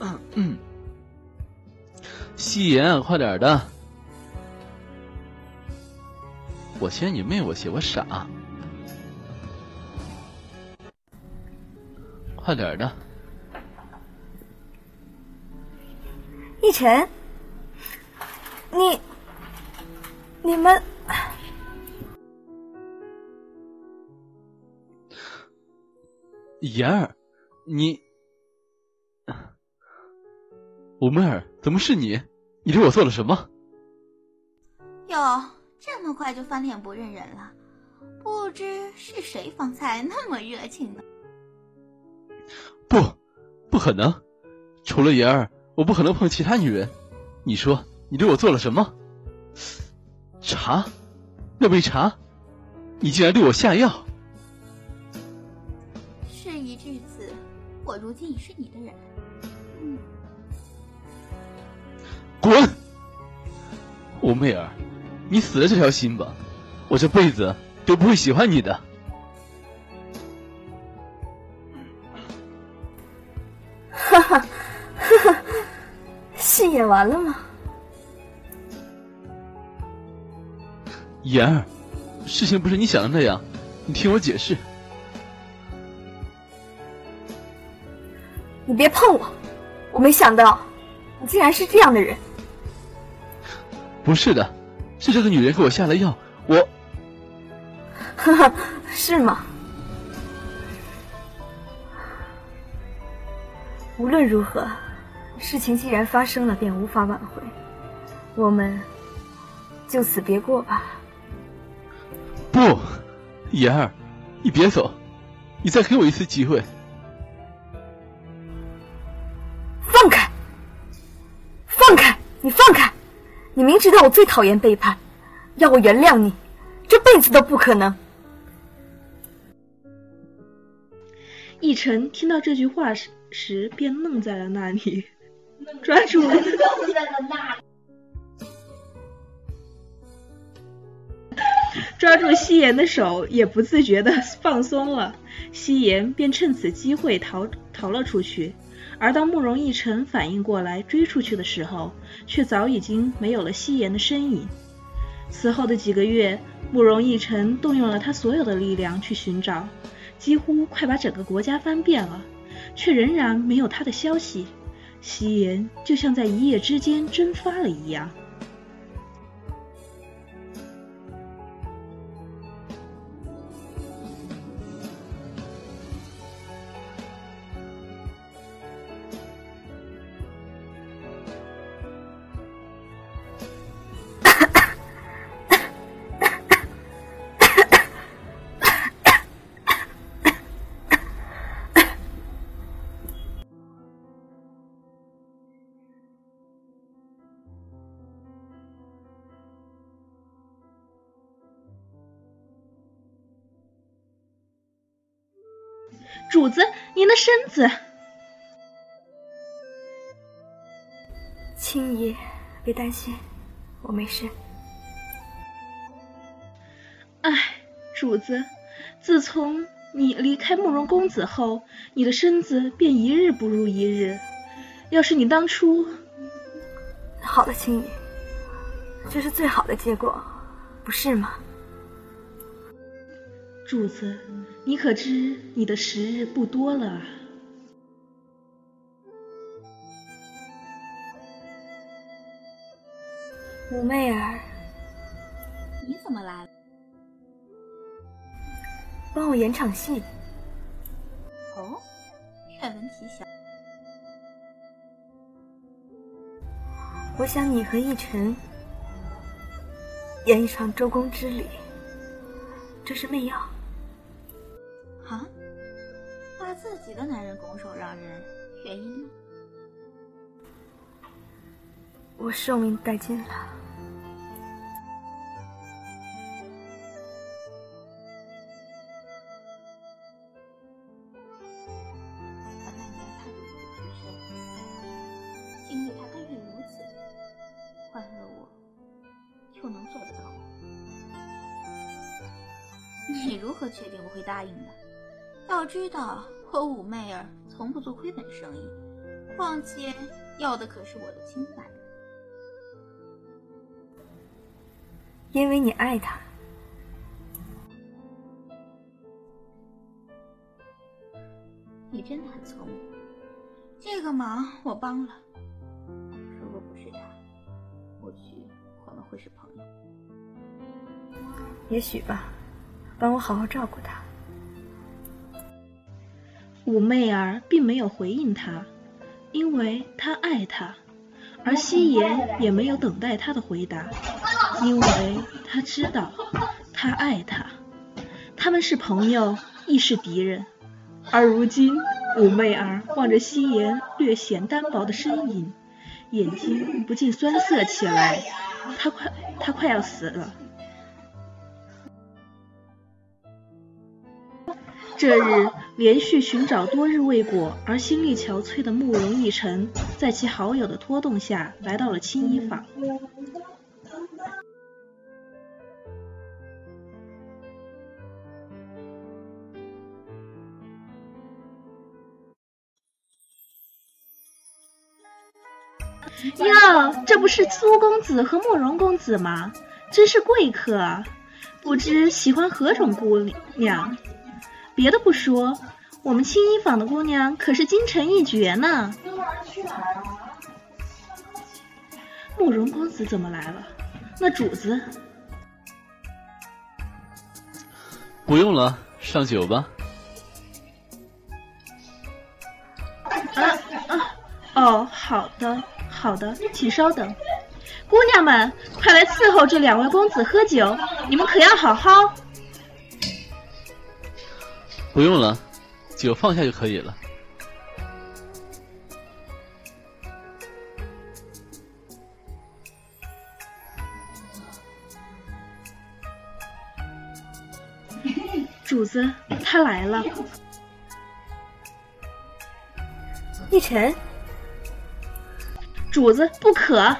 嗯嗯，夕颜，快点的！我嫌你妹，我嫌我傻，快点的！逸晨，你、你们，妍儿，你，五妹儿，怎么是你？你对我做了什么？哟，这么快就翻脸不认人了？不知是谁方才那么热情呢？不，不可能！除了妍儿，我不可能碰其他女人。你说，你对我做了什么？茶，那杯茶，你竟然对我下药！事已至此，我如今已是你的人。滚！吴媚儿，你死了这条心吧，我这辈子都不会喜欢你的。哈哈，哈哈，戏演完了吗？妍儿，事情不是你想的那样，你听我解释。你别碰我！我没想到你竟然是这样的人。不是的，是这个女人给我下了药，我……哈哈，是吗？无论如何，事情既然发生了，便无法挽回。我们就此别过吧。不，妍儿，你别走，你再给我一次机会。你明知道我最讨厌背叛，要我原谅你，这辈子都不可能。奕晨听到这句话时时，便愣在了那里，抓住了。抓住夕颜的手，也不自觉的放松了。夕颜便趁此机会逃逃了出去。而当慕容逸晨反应过来追出去的时候，却早已经没有了夕颜的身影。此后的几个月，慕容逸晨动用了他所有的力量去寻找，几乎快把整个国家翻遍了，却仍然没有他的消息。夕颜就像在一夜之间蒸发了一样。主子，您的身子。青姨，别担心，我没事。唉，主子，自从你离开慕容公子后，你的身子便一日不如一日。要是你当初……好了，青姨，这是最好的结果，不是吗？主子，你可知你的时日不多了啊？武媚儿，你怎么来了？帮我演场戏。哦，愿闻其详。我想你和奕晨演一场周公之礼，这是媚药。自己的男人拱手让人，原因呢？我寿命殆尽了。他甘愿如此，换了我，又能做得到吗？你如何确定我会答应的？要知道，我武媚儿从不做亏本生意，况且要的可是我的清白。因为你爱他。你真的很聪明，这个忙我帮了。如果不是他，或许我们会是朋友。也许吧，帮我好好照顾他。武媚儿并没有回应他，因为他爱他，而夕颜也没有等待他的回答，因为他知道他爱他，他们是朋友，亦是敌人。而如今，武媚儿望着夕颜略显单薄的身影，眼睛不禁酸涩起来。她快，她快要死了。这日，连续寻找多日未果而心力憔悴的慕容逸晨，在其好友的拖动下来到了青衣坊。哟，这不是苏公子和慕容公子吗？真是贵客啊！不知喜欢何种姑娘？别的不说，我们青衣坊的姑娘可是京城一绝呢。慕容公子怎么来了？那主子？不用了，上酒吧。啊啊！哦，好的。好的，请稍等。姑娘们，快来伺候这两位公子喝酒，你们可要好好。不用了，酒放下就可以了。主子，他来了。逸晨。主子不可，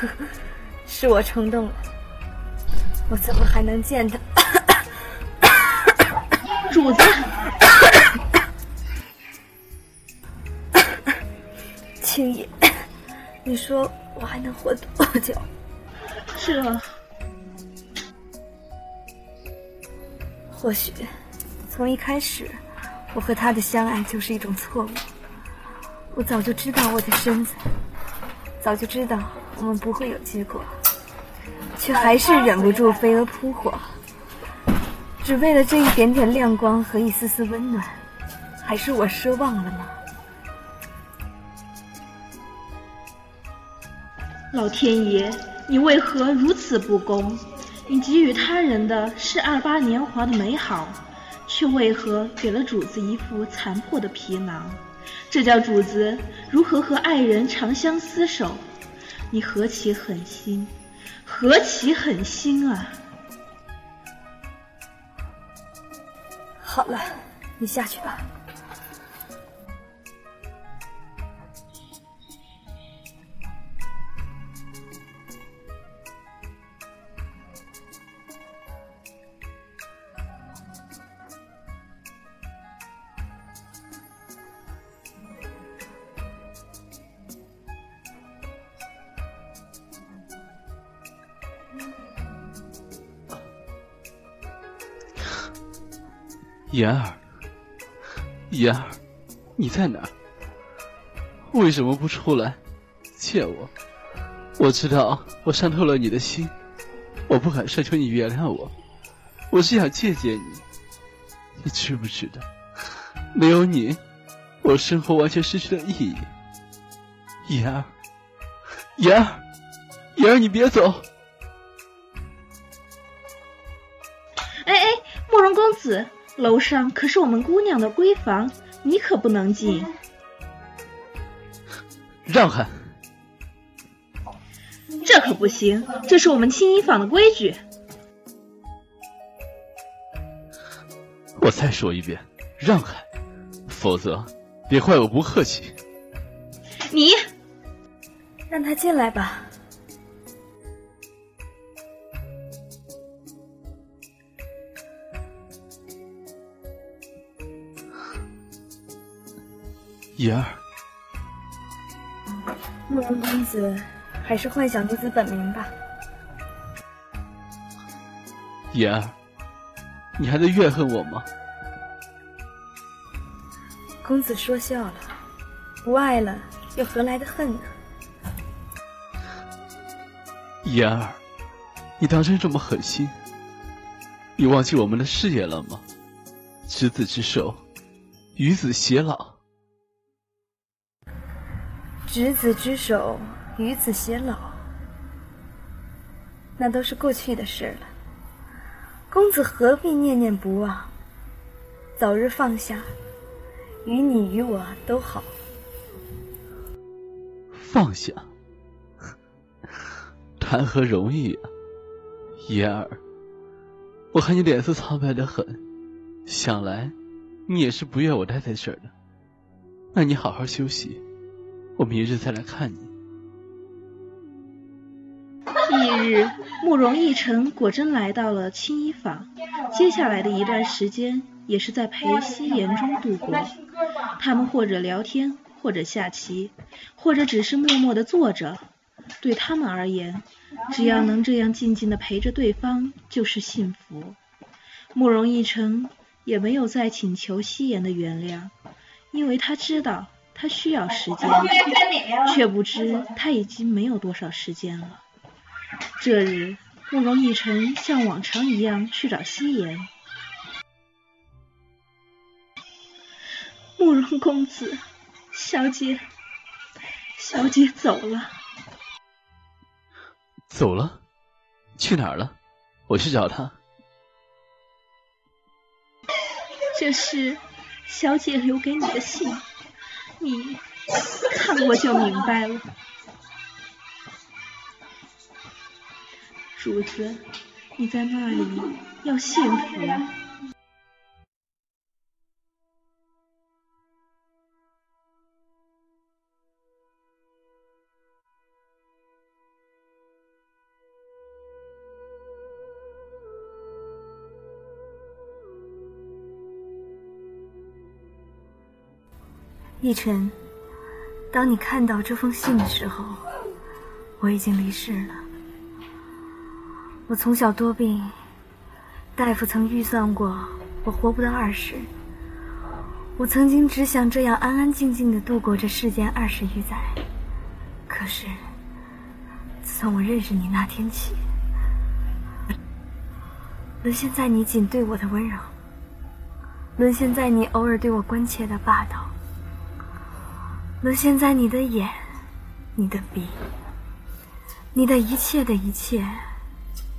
是我冲动了。我怎么还能见他？主子，青野，你说我还能活多久？这，或许从一开始，我和他的相爱就是一种错误。我早就知道我的身子，早就知道我们不会有结果，却还是忍不住飞蛾扑火，只为了这一点点亮光和一丝丝温暖，还是我奢望了吗？老天爷，你为何如此不公？你给予他人的是二八年华的美好，却为何给了主子一副残破的皮囊？这叫主子如何和爱人长相厮守？你何其狠心，何其狠心啊！好了，你下去吧。妍儿，妍儿，你在哪儿？为什么不出来见我？我知道我伤透了你的心，我不敢奢求你原谅我，我是想见见你。你知不知道，没有你，我生活完全失去了意义。妍儿，妍儿，妍儿，你别走！哎哎，慕容公子。楼上可是我们姑娘的闺房，你可不能进。让开！这可不行，这是我们青衣坊的规矩。我再说一遍，让开，否则别怪我不客气。你让他进来吧。言儿，慕容公子还是幻想女子本名吧。言儿，你还在怨恨我吗？公子说笑了，不爱了又何来的恨呢？言儿，你当真这么狠心？你忘记我们的誓言了吗？执子之手，与子偕老。执子之手，与子偕老，那都是过去的事了。公子何必念念不忘？早日放下，于你与我都好。放下，谈何容易啊！言儿，我看你脸色苍白的很，想来你也是不愿我待在这儿的。那你好好休息，我明日再来看你。翌日，慕容逸晨果真来到了青衣坊。接下来的一段时间，也是在陪夕颜中度过。他们或者聊天，或者下棋，或者只是默默的坐着。对他们而言，只要能这样静静的陪着对方，就是幸福。慕容逸晨也没有再请求夕颜的原谅，因为他知道他需要时间，却不知他已经没有多少时间了。这日，慕容逸晨像往常一样去找夕颜。慕容公子，小姐，小姐走了。走了？去哪儿了？我去找她。这是小姐留给你的信，你看过就明白了。主子，你在那里要幸福。逸晨，当你看到这封信的时候，我已经离世了。我从小多病，大夫曾预算过我活不到二十。我曾经只想这样安安静静的度过这世间二十余载。可是，自从我认识你那天起，沦陷在你仅对我的温柔，沦陷在你偶尔对我关切的霸道，沦陷在你的眼、你的鼻、你的一切的一切。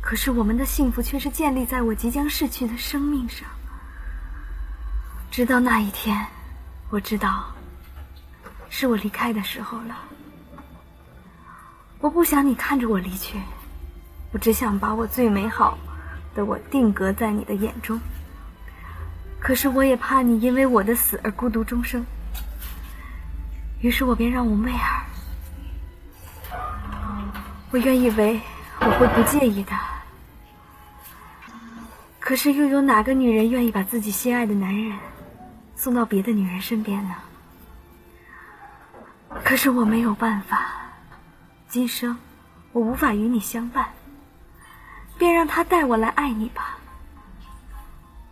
可是我们的幸福却是建立在我即将逝去的生命上。直到那一天，我知道是我离开的时候了。我不想你看着我离去，我只想把我最美好的我定格在你的眼中。可是我也怕你因为我的死而孤独终生，于是我便让我妹儿，我原以为我会不介意的。可是，又有哪个女人愿意把自己心爱的男人送到别的女人身边呢？可是我没有办法，今生我无法与你相伴，便让他带我来爱你吧。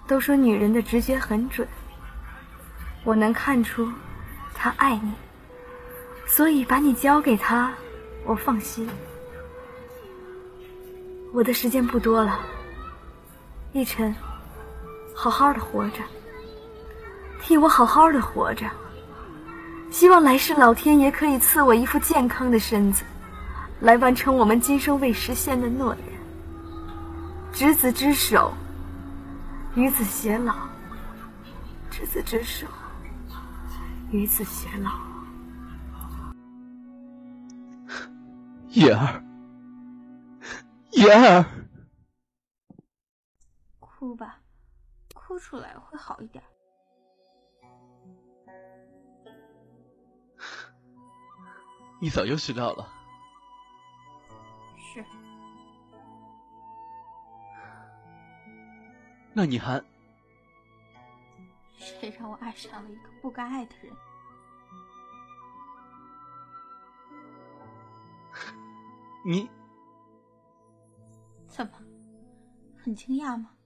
都说女人的直觉很准，我能看出他爱你，所以把你交给他，我放心。我的时间不多了。逸晨，好好的活着，替我好好的活着。希望来世老天爷可以赐我一副健康的身子，来完成我们今生未实现的诺言。执子之手，与子偕老。执子之手，与子偕老。言儿，言儿。哭吧，哭出来会好一点。你早就知道了。是。那你还……谁让我爱上了一个不该爱的人？你怎么，很惊讶吗？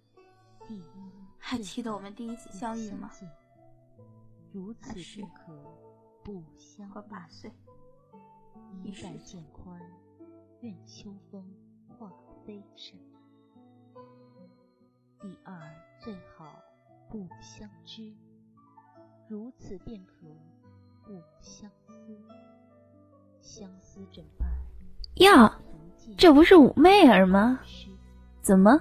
还记得我们第一次相遇吗？如此不可不相我八岁，衣带渐宽，愿秋风化飞尘。第二最好不相知，如此便可不相思。相思枕畔，呀，这不是武媚儿吗？怎么，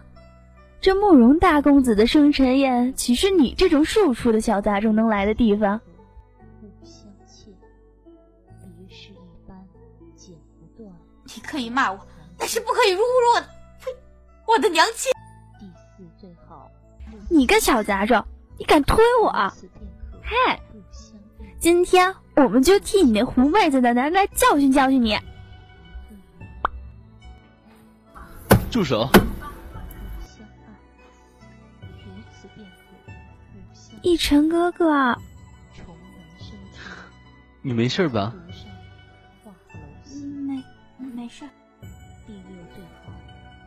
这慕容大公子的生辰宴岂是你这种庶出的小杂种能来的地方？你可以骂我，但是不可以侮辱我的，呸！我的娘亲。第四最好，你个小杂种，你敢推我？嘿，今天我们就替你那狐妹子的男来教训教训你。住手！逸晨哥哥，你没事吧？没，没事。第六最好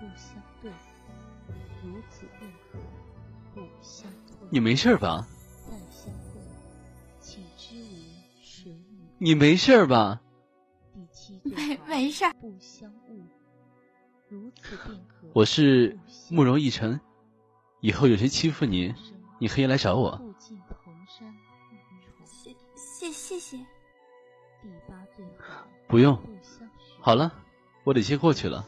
不相对，如此便可不相退。你没事吧？再相会，岂知无水母？你没事吧？第七没没事。不相。我是慕容逸晨，以后有谁欺负你，你可以来找我。谢谢谢谢。第八最好不用。好了，我得先过去了。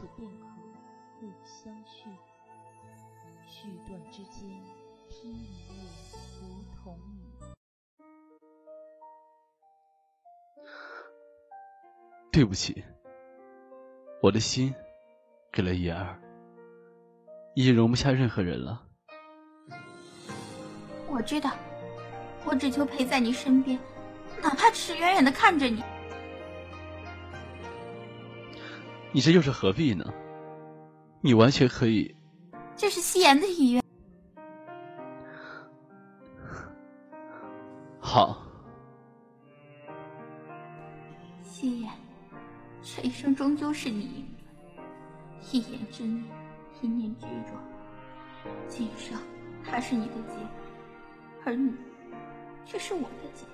对不起，我的心给了叶儿，已经容不下任何人了。我知道，我只求陪在你身边，哪怕只是远远的看着你。你这又是何必呢？你完全可以。这是夕颜的意愿。好。夕颜，这一生终究是你。一言之念，一念执着，今生他是你的劫。而你，却是我的劫。